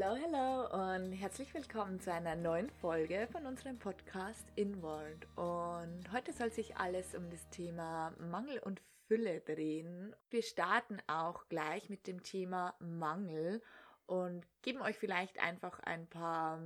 Hallo, hallo und herzlich willkommen zu einer neuen Folge von unserem Podcast Inward. Und heute soll sich alles um das Thema Mangel und Fülle drehen. Wir starten auch gleich mit dem Thema Mangel und geben euch vielleicht einfach ein paar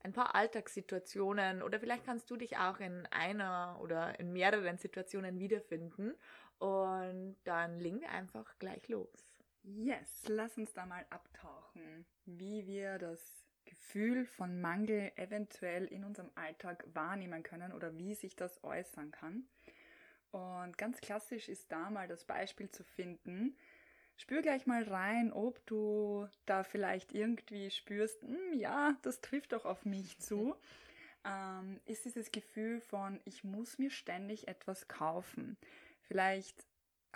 ein paar Alltagssituationen oder vielleicht kannst du dich auch in einer oder in mehreren Situationen wiederfinden und dann legen wir einfach gleich los. Yes, lass uns da mal abtauchen, wie wir das Gefühl von Mangel eventuell in unserem Alltag wahrnehmen können oder wie sich das äußern kann. Und ganz klassisch ist da mal das Beispiel zu finden. Spür gleich mal rein, ob du da vielleicht irgendwie spürst, hm, ja, das trifft doch auf mich zu. Ähm, ist dieses Gefühl von, ich muss mir ständig etwas kaufen. Vielleicht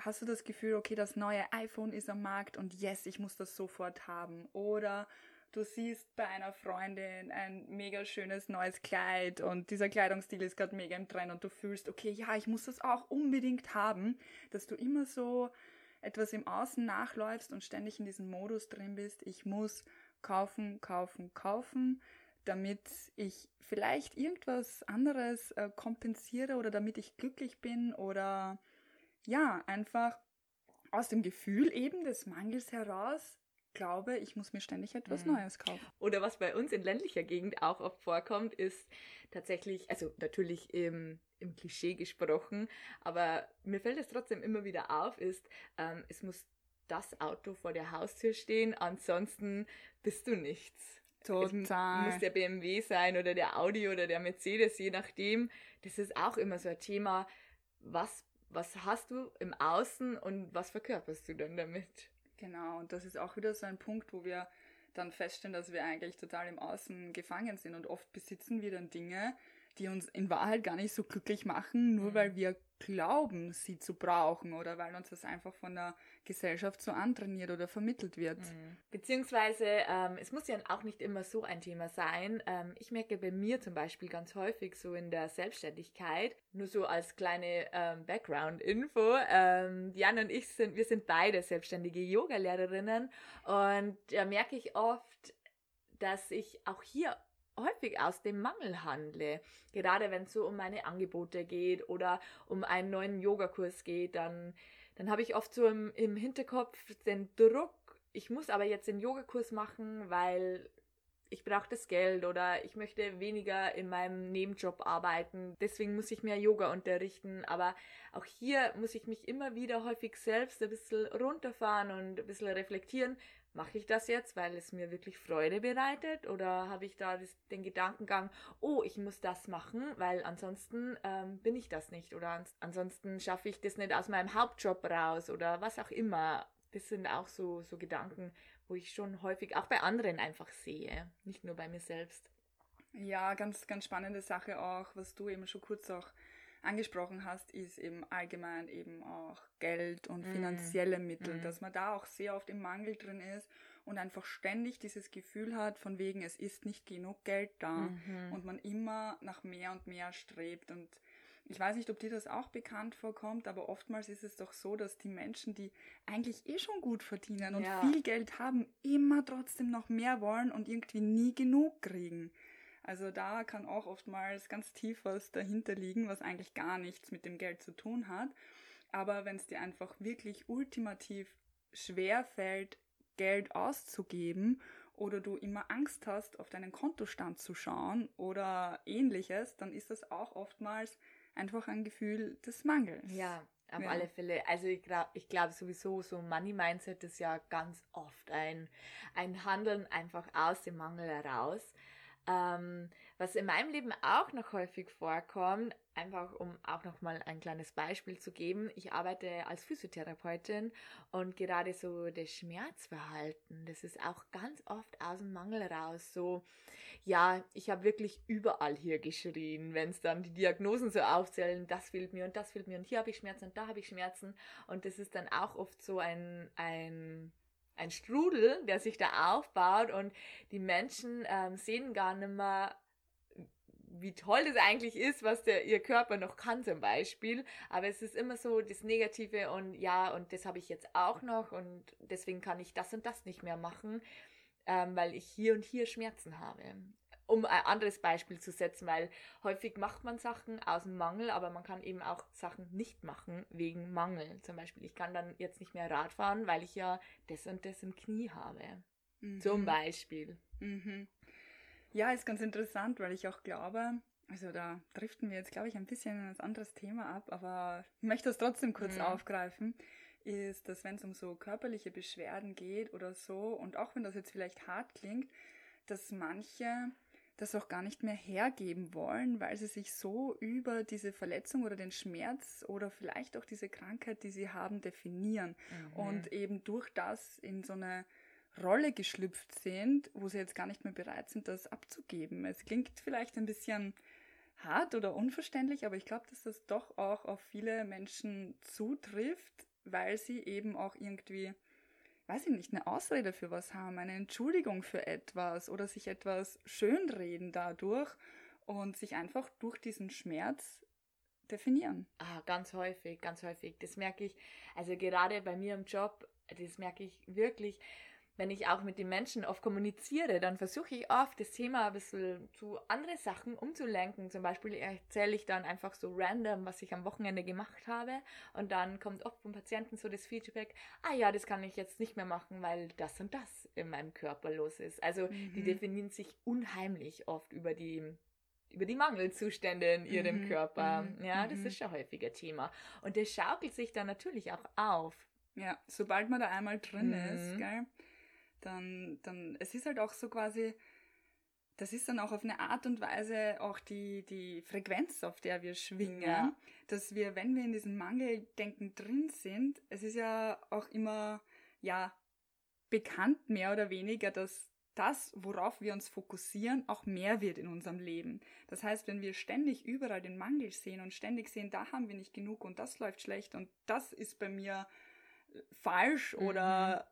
hast du das Gefühl, okay, das neue iPhone ist am Markt und yes, ich muss das sofort haben. Oder du siehst bei einer Freundin ein mega schönes neues Kleid und dieser Kleidungsstil ist gerade mega im Trend und du fühlst, okay, ja, ich muss das auch unbedingt haben, dass du immer so etwas im Außen nachläufst und ständig in diesem Modus drin bist, ich muss kaufen, kaufen, kaufen, damit ich vielleicht irgendwas anderes äh, kompensiere oder damit ich glücklich bin oder ja, einfach aus dem Gefühl eben des Mangels heraus glaube, ich muss mir ständig etwas mhm. Neues kaufen. Oder was bei uns in ländlicher Gegend auch oft vorkommt, ist tatsächlich, also natürlich im, im Klischee gesprochen, aber mir fällt es trotzdem immer wieder auf, ist, ähm, es muss das Auto vor der Haustür stehen, ansonsten bist du nichts. Total. Es muss der BMW sein oder der Audi oder der Mercedes, je nachdem. Das ist auch immer so ein Thema, was was hast du im Außen und was verkörperst du dann damit? Genau, und das ist auch wieder so ein Punkt, wo wir dann feststellen, dass wir eigentlich total im Außen gefangen sind und oft besitzen wir dann Dinge, die uns in Wahrheit gar nicht so glücklich machen, nur mhm. weil wir glauben, sie zu brauchen oder weil uns das einfach von der Gesellschaft so antrainiert oder vermittelt wird. Mhm. Beziehungsweise, ähm, es muss ja auch nicht immer so ein Thema sein. Ähm, ich merke bei mir zum Beispiel ganz häufig so in der Selbstständigkeit, nur so als kleine ähm, Background-Info, ähm, Jan und ich sind, wir sind beide selbstständige Yoga-Lehrerinnen und da merke ich oft, dass ich auch hier häufig aus dem Mangel handle. Gerade wenn es so um meine Angebote geht oder um einen neuen Yogakurs geht, dann, dann habe ich oft so im, im Hinterkopf den Druck, ich muss aber jetzt den Yogakurs machen, weil ich brauche das Geld oder ich möchte weniger in meinem Nebenjob arbeiten, deswegen muss ich mehr Yoga unterrichten. Aber auch hier muss ich mich immer wieder häufig selbst ein bisschen runterfahren und ein bisschen reflektieren, mache ich das jetzt, weil es mir wirklich Freude bereitet oder habe ich da das, den Gedankengang, oh, ich muss das machen, weil ansonsten ähm, bin ich das nicht oder ans ansonsten schaffe ich das nicht aus meinem Hauptjob raus oder was auch immer. Das sind auch so, so Gedanken, wo ich schon häufig auch bei anderen einfach sehe, nicht nur bei mir selbst. Ja, ganz, ganz spannende Sache auch, was du eben schon kurz auch angesprochen hast, ist eben allgemein eben auch Geld und mm. finanzielle Mittel, mm. dass man da auch sehr oft im Mangel drin ist und einfach ständig dieses Gefühl hat, von wegen, es ist nicht genug Geld da mhm. und man immer nach mehr und mehr strebt und ich weiß nicht, ob dir das auch bekannt vorkommt, aber oftmals ist es doch so, dass die Menschen, die eigentlich eh schon gut verdienen und ja. viel Geld haben, immer trotzdem noch mehr wollen und irgendwie nie genug kriegen. Also da kann auch oftmals ganz tief was dahinter liegen, was eigentlich gar nichts mit dem Geld zu tun hat. Aber wenn es dir einfach wirklich ultimativ schwer fällt, Geld auszugeben oder du immer Angst hast, auf deinen Kontostand zu schauen oder ähnliches, dann ist das auch oftmals einfach ein Gefühl des Mangels. Ja, auf ja. alle Fälle. Also ich glaube ich glaub sowieso, so Money Mindset ist ja ganz oft ein, ein Handeln einfach aus dem Mangel heraus. Ähm, was in meinem Leben auch noch häufig vorkommt, einfach um auch noch mal ein kleines Beispiel zu geben. Ich arbeite als Physiotherapeutin und gerade so das Schmerzverhalten, das ist auch ganz oft aus dem Mangel raus. So, ja, ich habe wirklich überall hier geschrien, wenn es dann die Diagnosen so aufzählen, das fehlt mir und das fehlt mir und hier habe ich Schmerzen und da habe ich Schmerzen und das ist dann auch oft so ein ein ein Strudel, der sich da aufbaut und die Menschen ähm, sehen gar nicht mehr, wie toll das eigentlich ist, was der ihr Körper noch kann zum Beispiel. Aber es ist immer so das Negative und ja, und das habe ich jetzt auch noch und deswegen kann ich das und das nicht mehr machen. ähm, weil ich hier und hier Schmerzen habe. Um ein anderes Beispiel zu setzen, weil häufig macht man Sachen aus dem Mangel, aber man kann eben auch Sachen nicht machen wegen Mangel. Zum Beispiel, ich kann dann jetzt nicht mehr Rad fahren, weil ich ja das und das im Knie habe. Mhm. Zum Beispiel. Mhm. Ja, ist ganz interessant, weil ich auch glaube, also da driften wir jetzt, glaube ich, ein bisschen in ein anderes Thema ab, aber ich möchte es trotzdem kurz mhm. aufgreifen, ist, dass wenn es um so körperliche Beschwerden geht oder so, und auch wenn das jetzt vielleicht hart klingt, dass manche das auch gar nicht mehr hergeben wollen, weil sie sich so über diese Verletzung oder den Schmerz oder vielleicht auch diese Krankheit, die sie haben, definieren mhm. und eben durch das in so eine Rolle geschlüpft sind, wo sie jetzt gar nicht mehr bereit sind, das abzugeben. Es klingt vielleicht ein bisschen hart oder unverständlich, aber ich glaube, dass das doch auch auf viele Menschen zutrifft, weil sie eben auch irgendwie weiß ich nicht, eine Ausrede für was haben, eine Entschuldigung für etwas oder sich etwas schönreden dadurch und sich einfach durch diesen Schmerz definieren. Ah, ganz häufig, ganz häufig. Das merke ich, also gerade bei mir im Job, das merke ich wirklich, wenn ich auch mit den Menschen oft kommuniziere, dann versuche ich oft das Thema ein bisschen zu andere Sachen umzulenken. Zum Beispiel erzähle ich dann einfach so random, was ich am Wochenende gemacht habe. Und dann kommt oft vom Patienten so das Feedback, ah ja, das kann ich jetzt nicht mehr machen, weil das und das in meinem Körper los ist. Also mhm. die definieren sich unheimlich oft über die über die Mangelzustände in ihrem mhm. Körper. Mhm. Ja, das mhm. ist schon häufiger Thema. Und das schaukelt sich dann natürlich auch auf. Ja, sobald man da einmal drin ist, mhm. gell? Dann, dann, es ist halt auch so quasi, das ist dann auch auf eine Art und Weise auch die, die Frequenz, auf der wir schwingen, ja. dass wir, wenn wir in diesem Mangeldenken drin sind, es ist ja auch immer, ja, bekannt mehr oder weniger, dass das, worauf wir uns fokussieren, auch mehr wird in unserem Leben. Das heißt, wenn wir ständig überall den Mangel sehen und ständig sehen, da haben wir nicht genug und das läuft schlecht und das ist bei mir falsch mhm. oder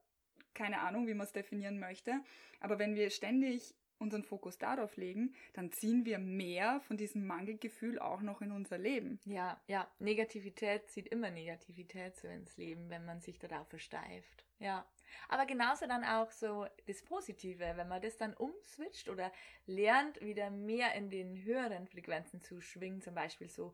keine Ahnung, wie man es definieren möchte. Aber wenn wir ständig unseren Fokus darauf legen, dann ziehen wir mehr von diesem Mangelgefühl auch noch in unser Leben. Ja, ja, Negativität zieht immer Negativität so ins Leben, wenn man sich darauf versteift. Ja. Aber genauso dann auch so das Positive, wenn man das dann umswitcht oder lernt, wieder mehr in den höheren Frequenzen zu schwingen, zum Beispiel so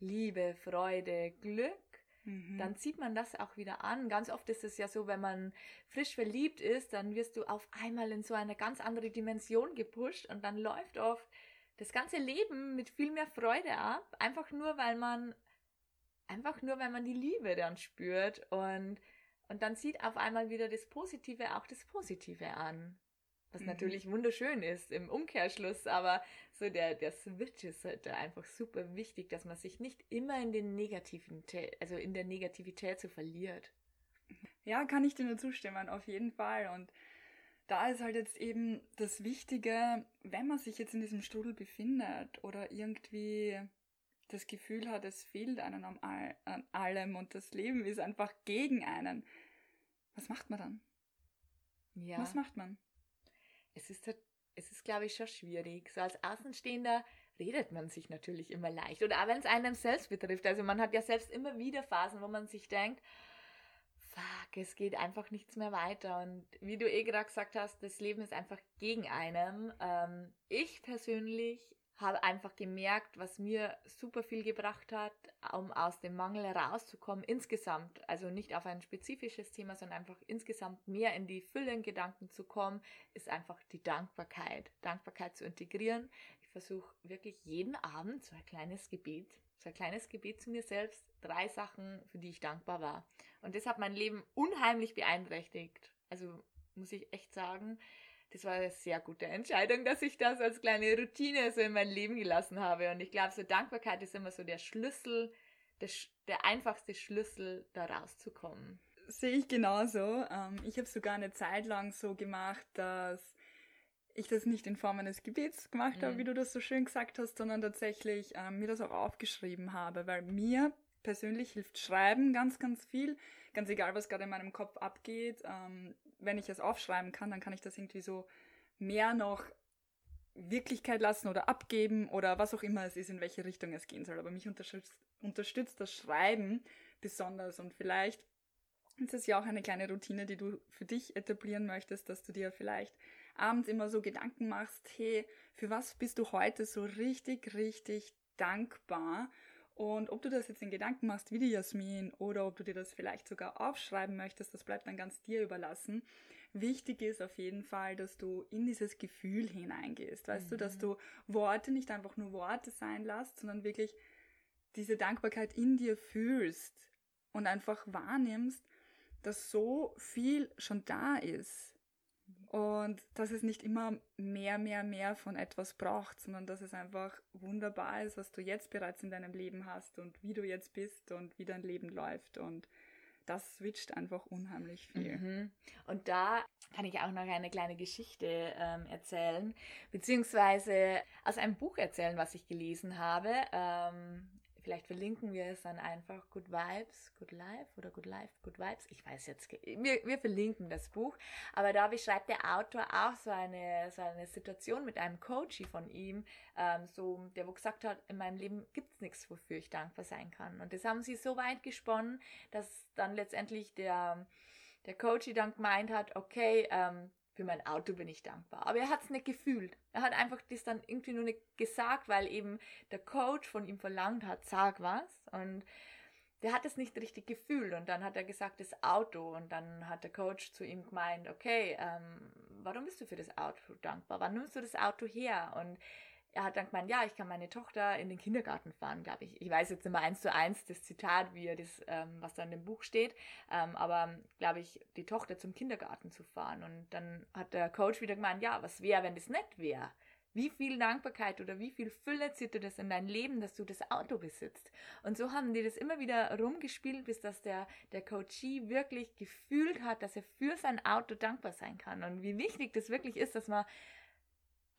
Liebe, Freude, Glück, Mhm. dann zieht man das auch wieder an. Ganz oft ist es ja so, wenn man frisch verliebt ist, dann wirst du auf einmal in so eine ganz andere Dimension gepusht und dann läuft oft das ganze Leben mit viel mehr Freude ab, einfach nur weil man einfach nur weil man die Liebe dann spürt und und dann sieht auf einmal wieder das Positive auch das Positive an. Was mhm. natürlich wunderschön ist im Umkehrschluss, aber so der, der Switch ist halt einfach super wichtig, dass man sich nicht immer in den negativen, also in der Negativität so verliert. Ja, kann ich dir nur zustimmen, auf jeden Fall. Und da ist halt jetzt eben das Wichtige, wenn man sich jetzt in diesem Strudel befindet oder irgendwie das Gefühl hat, es fehlt einem an allem und das Leben ist einfach gegen einen. Was macht man dann? Ja. Was macht man? Es ist, es ist, glaube ich, schon schwierig. So als Außenstehender redet man sich natürlich immer leicht. Oder auch wenn es einem selbst betrifft. Also man hat ja selbst immer wieder Phasen, wo man sich denkt, fuck, es geht einfach nichts mehr weiter. Und wie du eh gerade gesagt hast, das Leben ist einfach gegen einen. Ähm, ich persönlich habe einfach gemerkt, was mir super viel gebracht hat, um aus dem Mangel herauszukommen, insgesamt, also nicht auf ein spezifisches Thema, sondern einfach insgesamt mehr in die Fülle in Gedanken zu kommen, ist einfach die Dankbarkeit. Dankbarkeit zu integrieren. Ich versuche wirklich jeden Abend so ein kleines Gebet, so ein kleines Gebet zu mir selbst, drei Sachen, für die ich dankbar war. Und das hat mein Leben unheimlich beeinträchtigt. Also muss ich echt sagen, das war eine sehr gute Entscheidung, dass ich das als kleine Routine so in mein Leben gelassen habe. Und ich glaube, so Dankbarkeit ist immer so der Schlüssel, der, der einfachste Schlüssel, da rauszukommen. Sehe ich genauso. Ähm, ich habe sogar eine Zeit lang so gemacht, dass ich das nicht in Form eines Gebets gemacht mhm. habe, wie du das so schön gesagt hast, sondern tatsächlich ähm, mir das auch aufgeschrieben habe, weil mir persönlich hilft Schreiben ganz, ganz viel. Ganz egal, was gerade in meinem Kopf abgeht. Ähm, wenn ich es aufschreiben kann, dann kann ich das irgendwie so mehr noch Wirklichkeit lassen oder abgeben oder was auch immer es ist, in welche Richtung es gehen soll. Aber mich unterstützt, unterstützt das Schreiben besonders und vielleicht ist es ja auch eine kleine Routine, die du für dich etablieren möchtest, dass du dir vielleicht abends immer so Gedanken machst, hey, für was bist du heute so richtig, richtig dankbar? Und ob du das jetzt in Gedanken machst wie die Jasmin oder ob du dir das vielleicht sogar aufschreiben möchtest, das bleibt dann ganz dir überlassen. Wichtig ist auf jeden Fall, dass du in dieses Gefühl hineingehst. Weißt mhm. du, dass mhm. du Worte nicht einfach nur Worte sein lässt, sondern wirklich diese Dankbarkeit in dir fühlst und einfach wahrnimmst, dass so viel schon da ist. Und dass es nicht immer mehr, mehr, mehr von etwas braucht, sondern dass es einfach wunderbar ist, was du jetzt bereits in deinem Leben hast und wie du jetzt bist und wie dein Leben läuft. Und das switcht einfach unheimlich viel. Mhm. Und da kann ich auch noch eine kleine Geschichte ähm, erzählen, beziehungsweise aus einem Buch erzählen, was ich gelesen habe. Ähm, Vielleicht verlinken wir es dann einfach Good Vibes, Good Life oder Good Life, Good Vibes. Ich weiß jetzt, wir, wir verlinken das Buch. Aber da beschreibt der Autor auch so eine, so eine Situation mit einem Coachy von ihm, ähm, so, der wo gesagt hat, in meinem Leben gibt es nichts, wofür ich dankbar sein kann. Und das haben sie so weit gesponnen, dass dann letztendlich der, der Coachy dann gemeint hat, okay, ähm, für mein Auto bin ich dankbar. Aber er hat es nicht gefühlt. Er hat einfach das dann irgendwie nur nicht gesagt, weil eben der Coach von ihm verlangt hat, sag was. Und der hat es nicht richtig gefühlt. Und dann hat er gesagt, das Auto. Und dann hat der Coach zu ihm gemeint, okay, ähm, warum bist du für das Auto dankbar? Wann nimmst du das Auto her? Und er hat dann gemeint, ja, ich kann meine Tochter in den Kindergarten fahren, glaube ich. Ich weiß jetzt immer eins zu eins das Zitat, wie er das, ähm, was da in dem Buch steht, ähm, aber glaube ich, die Tochter zum Kindergarten zu fahren. Und dann hat der Coach wieder gemeint, ja, was wäre, wenn das nicht wäre? Wie viel Dankbarkeit oder wie viel Fülle zieht das in dein Leben, dass du das Auto besitzt? Und so haben die das immer wieder rumgespielt, bis dass der, der Coachie wirklich gefühlt hat, dass er für sein Auto dankbar sein kann. Und wie wichtig das wirklich ist, dass man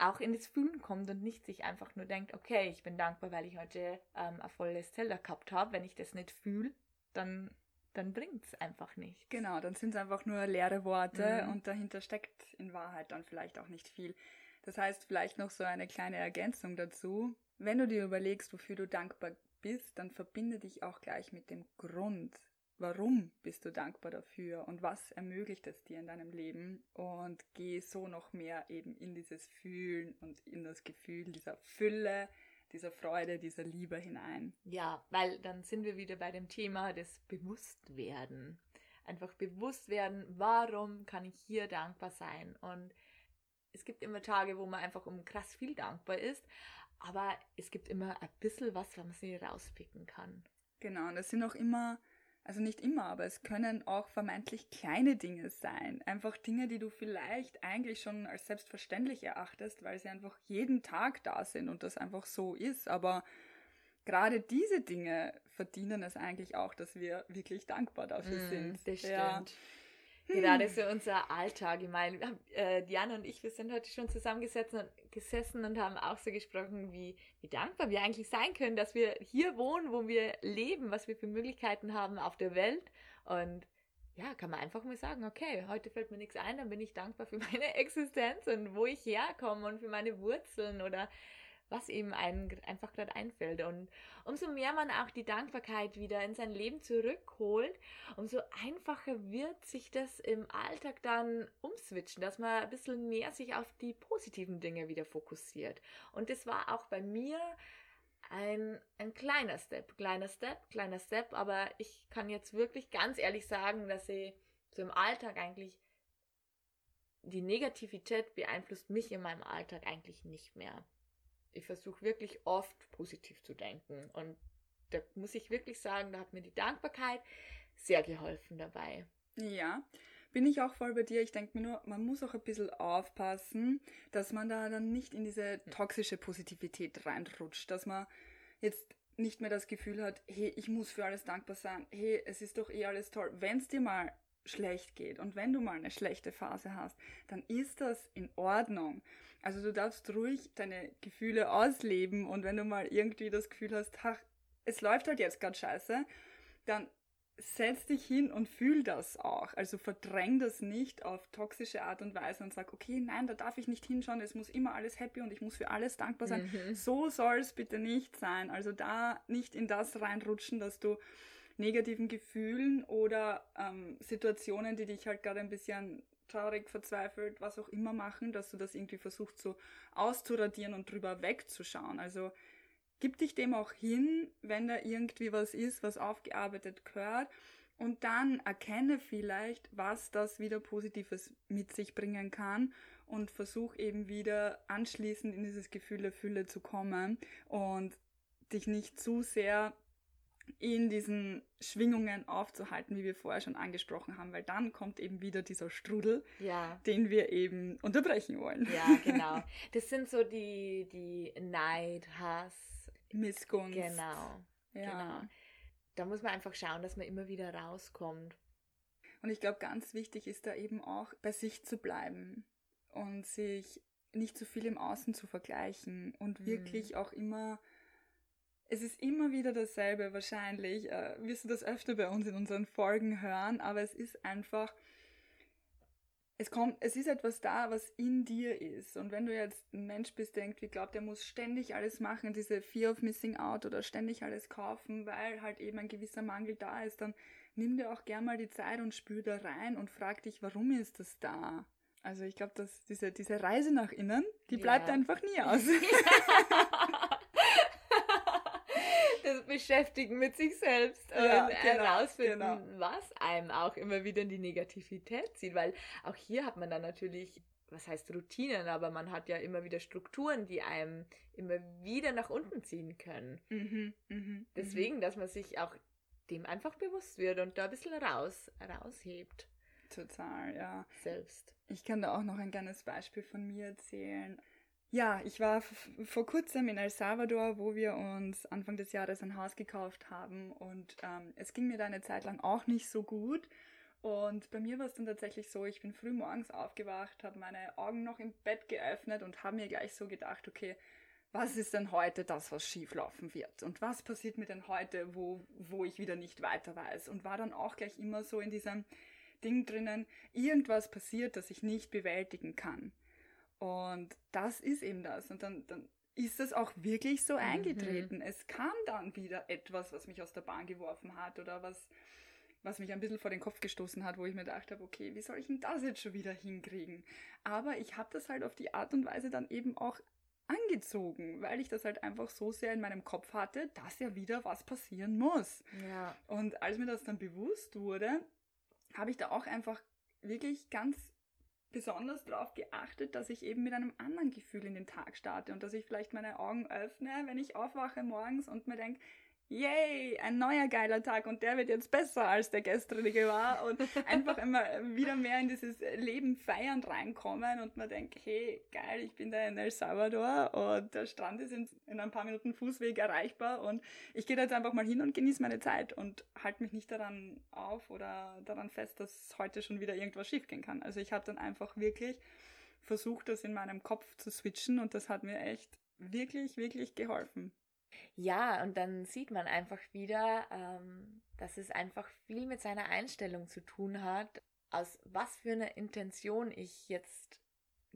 auch in das Fühlen kommt und nicht sich einfach nur denkt, okay, ich bin dankbar, weil ich heute ähm, ein volles Teller gehabt habe. Wenn ich das nicht fühle, dann, dann bringt es einfach nichts. Genau, dann sind es einfach nur leere Worte mhm. und dahinter steckt in Wahrheit dann vielleicht auch nicht viel. Das heißt, vielleicht noch so eine kleine Ergänzung dazu. Wenn du dir überlegst, wofür du dankbar bist, dann verbinde dich auch gleich mit dem Grund, warum bist du dankbar dafür und was ermöglicht es dir in deinem Leben und geh so noch mehr eben in dieses Fühlen und in das Gefühl dieser Fülle, dieser Freude, dieser Liebe hinein. Ja, weil dann sind wir wieder bei dem Thema des Bewusstwerden. Einfach bewusst werden, warum kann ich hier dankbar sein? Und es gibt immer Tage, wo man einfach um krass viel dankbar ist, aber es gibt immer ein bisschen was, was man sich rauspicken kann. Genau, und es sind auch immer also nicht immer, aber es können auch vermeintlich kleine Dinge sein. Einfach Dinge, die du vielleicht eigentlich schon als selbstverständlich erachtest, weil sie einfach jeden Tag da sind und das einfach so ist. Aber gerade diese Dinge verdienen es eigentlich auch, dass wir wirklich dankbar dafür mm, sind. Das stimmt. Ja. Gerade so unser Alltag. Ich meine, äh, Diana und ich, wir sind heute schon zusammengesessen und, gesessen und haben auch so gesprochen, wie, wie dankbar wir eigentlich sein können, dass wir hier wohnen, wo wir leben, was wir für Möglichkeiten haben auf der Welt. Und ja, kann man einfach mal sagen, okay, heute fällt mir nichts ein, dann bin ich dankbar für meine Existenz und wo ich herkomme und für meine Wurzeln oder was ihm einem einfach gerade einfällt. Und umso mehr man auch die Dankbarkeit wieder in sein Leben zurückholt, umso einfacher wird sich das im Alltag dann umswitchen, dass man ein bisschen mehr sich auf die positiven Dinge wieder fokussiert. Und das war auch bei mir ein, ein kleiner Step, kleiner Step, kleiner Step, aber ich kann jetzt wirklich ganz ehrlich sagen, dass ich so im Alltag eigentlich die Negativität beeinflusst mich in meinem Alltag eigentlich nicht mehr ich versuche wirklich oft positiv zu denken. Und da muss ich wirklich sagen, da hat mir die Dankbarkeit sehr geholfen dabei. Ja, bin ich auch voll bei dir. Ich denke mir nur, man muss auch ein bisschen aufpassen, dass man da dann nicht in diese toxische Positivität reinrutscht, dass man jetzt nicht mehr das Gefühl hat, hey, ich muss für alles dankbar sein, hey, es ist doch eh alles toll. Wenn es dir mal schlecht geht und wenn du mal eine schlechte Phase hast, dann ist das in Ordnung. Also du darfst ruhig deine Gefühle ausleben und wenn du mal irgendwie das Gefühl hast, ach, es läuft halt jetzt gerade scheiße, dann setz dich hin und fühl das auch. Also verdräng das nicht auf toxische Art und Weise und sag, okay, nein, da darf ich nicht hinschauen, es muss immer alles happy und ich muss für alles dankbar sein. Mhm. So soll es bitte nicht sein. Also da nicht in das reinrutschen, dass du negativen Gefühlen oder ähm, Situationen, die dich halt gerade ein bisschen traurig, verzweifelt, was auch immer machen, dass du das irgendwie versuchst so auszuradieren und drüber wegzuschauen. Also gib dich dem auch hin, wenn da irgendwie was ist, was aufgearbeitet gehört. Und dann erkenne vielleicht, was das wieder Positives mit sich bringen kann und versuch eben wieder anschließend in dieses Gefühl der Fülle zu kommen und dich nicht zu sehr in diesen Schwingungen aufzuhalten, wie wir vorher schon angesprochen haben, weil dann kommt eben wieder dieser Strudel, ja. den wir eben unterbrechen wollen. Ja, genau. Das sind so die, die Neid, Hass, Missgunst. Genau. Ja. Genau. Da muss man einfach schauen, dass man immer wieder rauskommt. Und ich glaube, ganz wichtig ist da eben auch, bei sich zu bleiben und sich nicht zu viel im Außen zu vergleichen und Mhm. wirklich auch immer es ist immer wieder dasselbe wahrscheinlich. Äh, wirst du das öfter bei uns in unseren Folgen hören, aber es ist einfach, es kommt, es ist etwas da, was in dir ist. Und wenn du jetzt ein Mensch bist, der irgendwie glaubt, der muss ständig alles machen, diese Fear of Missing Out oder ständig alles kaufen, weil halt eben ein gewisser Mangel da ist, dann nimm dir auch gern mal die Zeit und spür da rein und frag dich, warum ist das da? Also ich glaube, dass diese, diese Reise nach innen, die bleibt Ja. einfach nie aus. Beschäftigen mit sich selbst Ja, und genau, herausfinden, genau. was einem auch immer wieder in die Negativität zieht, weil auch hier hat man dann natürlich, was heißt Routinen, aber man hat ja immer wieder Strukturen, die einem immer wieder nach unten ziehen können. mhm, mhm, Deswegen, dass man sich auch dem einfach bewusst wird und da ein bisschen raus, raushebt. Total, ja. selbst. Ich kann da auch noch ein kleines Beispiel von mir erzählen. Ja, ich war vor kurzem in El Salvador, wo wir uns Anfang des Jahres ein Haus gekauft haben und ähm, es ging mir da eine Zeit lang auch nicht so gut. Und bei mir war es dann tatsächlich so, ich bin früh morgens aufgewacht, habe meine Augen noch im Bett geöffnet und habe mir gleich so gedacht, okay, was ist denn heute das, was schief laufen wird? Und was passiert mir denn heute, wo, wo ich wieder nicht weiter weiß? Und war dann auch gleich immer so in diesem Ding drinnen, irgendwas passiert, das ich nicht bewältigen kann. Und das ist eben das. Und dann, dann ist es auch wirklich so eingetreten. Es kam dann wieder etwas, was mich aus der Bahn geworfen hat oder was, was mich ein bisschen vor den Kopf gestoßen hat, wo ich mir gedacht habe, okay, wie soll ich denn das jetzt schon wieder hinkriegen? Aber ich habe das halt auf die Art und Weise dann eben auch angezogen, weil ich das halt einfach so sehr in meinem Kopf hatte, dass ja wieder was passieren muss. Ja. Und als mir das dann bewusst wurde, habe ich da auch einfach wirklich ganz besonders darauf geachtet, dass ich eben mit einem anderen Gefühl in den Tag starte und dass ich vielleicht meine Augen öffne, wenn ich aufwache morgens und mir denke, yay, ein neuer geiler Tag und der wird jetzt besser als der gestrige war und einfach immer wieder mehr in dieses Leben feiern reinkommen und man denkt, hey, geil, ich bin da in El Salvador und der Strand ist in, in ein paar Minuten Fußweg erreichbar und ich gehe da jetzt einfach mal hin und genieße meine Zeit und halte mich nicht daran auf oder daran fest, dass heute schon wieder irgendwas schiefgehen kann. Also ich habe dann einfach wirklich versucht, das in meinem Kopf zu switchen und das hat mir echt wirklich, wirklich geholfen. Ja, und dann sieht man einfach wieder, ähm, dass es einfach viel mit seiner Einstellung zu tun hat, aus was für einer Intention ich jetzt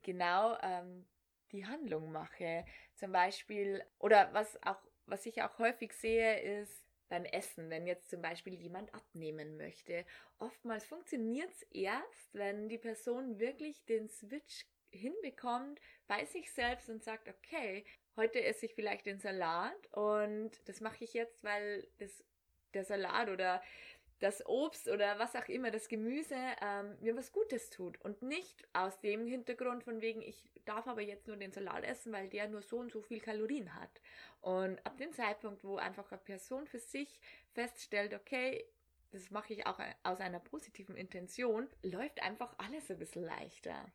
genau ähm, die Handlung mache. Zum Beispiel, oder was auch, was ich auch häufig sehe, ist beim Essen, wenn jetzt zum Beispiel jemand abnehmen möchte. Oftmals funktioniert es erst, wenn die Person wirklich den Switch hinbekommt bei sich selbst und sagt, okay, heute esse ich vielleicht den Salat und das mache ich jetzt, weil das, der Salat oder das Obst oder was auch immer, das Gemüse ähm, mir was Gutes tut und nicht aus dem Hintergrund von wegen, ich darf aber jetzt nur den Salat essen, weil der nur so und so viel Kalorien hat. Und ab dem Zeitpunkt, wo einfach eine Person für sich feststellt, okay, das mache ich auch aus einer positiven Intention, läuft einfach alles ein bisschen leichter.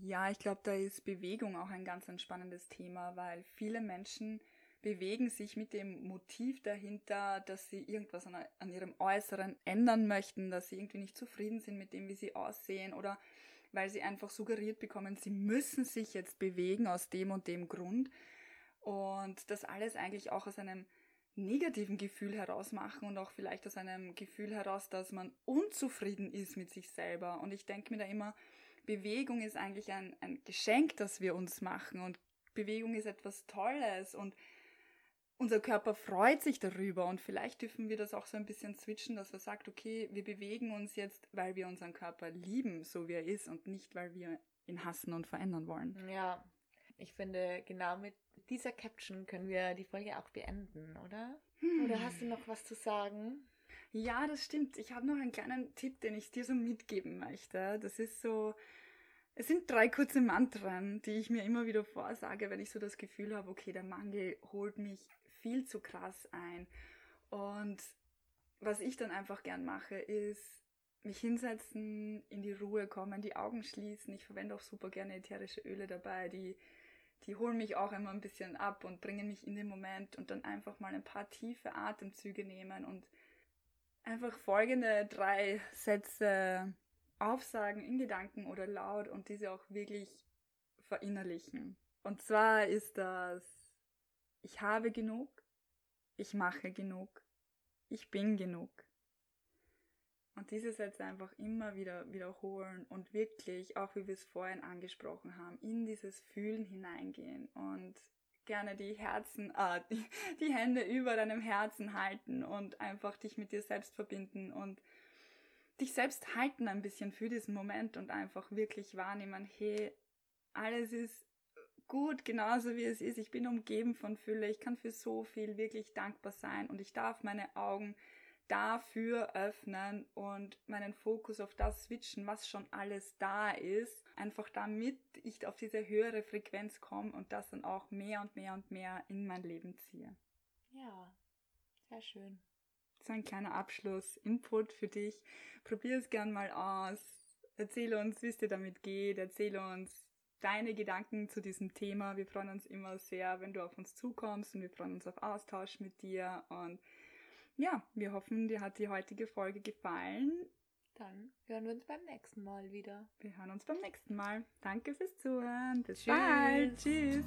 Ja, ich glaube, da ist Bewegung auch ein ganz ein spannendes Thema, weil viele Menschen bewegen sich mit dem Motiv dahinter, dass sie irgendwas an, an, ihrem Äußeren ändern möchten, dass sie irgendwie nicht zufrieden sind mit dem, wie sie aussehen oder weil sie einfach suggeriert bekommen, sie müssen sich jetzt bewegen aus dem und dem Grund und das alles eigentlich auch aus einem negativen Gefühl heraus machen und auch vielleicht aus einem Gefühl heraus, dass man unzufrieden ist mit sich selber. Und ich denke mir da immer, Bewegung ist eigentlich ein, ein Geschenk, das wir uns machen und Bewegung ist etwas Tolles und unser Körper freut sich darüber und vielleicht dürfen wir das auch so ein bisschen switchen, dass er sagt, okay, wir bewegen uns jetzt, weil wir unseren Körper lieben, so wie er ist und nicht, weil wir ihn hassen und verändern wollen. Ja, ich finde, genau mit dieser Caption können wir die Folge auch beenden, oder? Hm. Oder hast du noch was zu sagen? Ja, das stimmt. Ich habe noch einen kleinen Tipp, den ich dir so mitgeben möchte. Das ist so, es sind drei kurze Mantren, die ich mir immer wieder vorsage, wenn ich so das Gefühl habe, okay, der Mangel holt mich viel zu krass ein. Und was ich dann einfach gern mache, ist mich hinsetzen, in die Ruhe kommen, die Augen schließen. Ich verwende auch super gerne ätherische Öle dabei, die, die holen mich auch immer ein bisschen ab und bringen mich in den Moment und dann einfach mal ein paar tiefe Atemzüge nehmen und einfach folgende drei Sätze aufsagen in Gedanken oder laut und diese auch wirklich verinnerlichen. Und zwar ist das ich habe genug, ich mache genug, ich bin genug. Und diese Sätze einfach immer wieder wiederholen und wirklich, auch wie wir es vorhin angesprochen haben, in dieses Fühlen hineingehen und gerne die Herzen, äh, die, die Hände über deinem Herzen halten und einfach dich mit dir selbst verbinden und dich selbst halten ein bisschen für diesen Moment und einfach wirklich wahrnehmen, hey, alles ist gut, genauso wie es ist. Ich bin umgeben von Fülle. Ich kann für so viel wirklich dankbar sein und ich darf meine Augen dafür öffnen und meinen Fokus auf das switchen, was schon alles da ist. Einfach damit ich auf diese höhere Frequenz komme und das dann auch mehr und mehr und mehr in mein Leben ziehe. Ja, sehr schön. So ein kleiner Abschluss, Input für dich. Probier es gern mal aus. Erzähl uns, wie es dir damit geht. Erzähl uns, deine Gedanken zu diesem Thema. Wir freuen uns immer sehr, wenn du auf uns zukommst und wir freuen uns auf Austausch mit dir. Und ja, wir hoffen, dir hat die heutige Folge gefallen. Dann hören wir uns beim nächsten Mal wieder. Wir hören uns beim nächsten Mal. Danke fürs Zuhören. Bis Tschüss. bald. Tschüss.